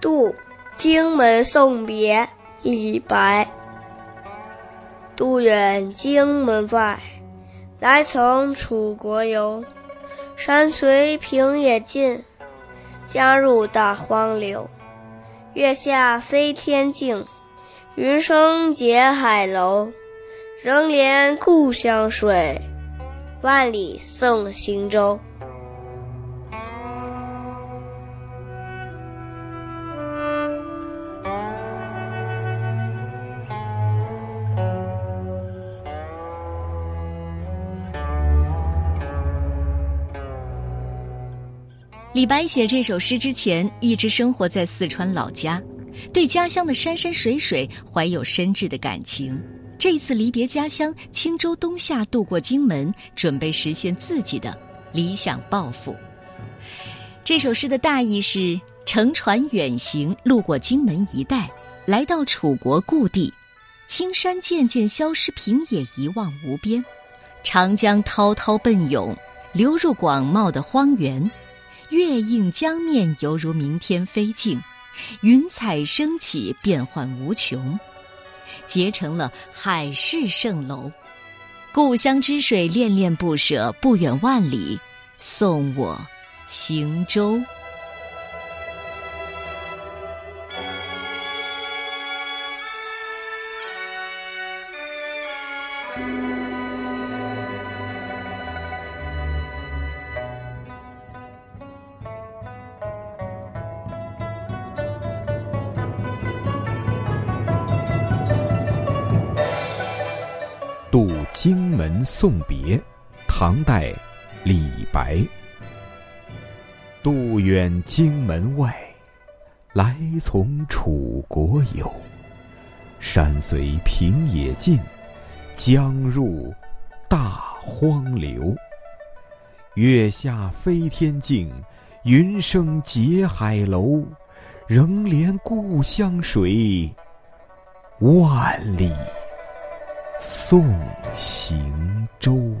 渡荆门送别，李白。渡远荆门外，来从楚国游。山随平野尽，江入大荒流。月下飞天镜，云生结海楼。仍怜故乡水，万里送行舟。李白写这首诗之前，一直生活在四川老家，对家乡的山山水水怀有深挚的感情。这次离别家乡，轻舟东下渡过荆门，准备实现自己的理想抱负。这首诗的大意是：乘船远行，路过荆门一带，来到楚国故地，青山渐渐消失，平野一望无边，长江滔滔奔涌，流入广袤的荒原。月映江面，犹如明天飞镜；云彩升起，变幻无穷，结成了海市蜃楼。故乡之水，恋恋不舍，不远万里，送我行舟。荆门送别，唐代，李白。渡远荆门外，来从楚国游。山随平野尽，江入大荒流。月下飞天镜，云生结海楼。仍怜故乡水，万里。送行舟。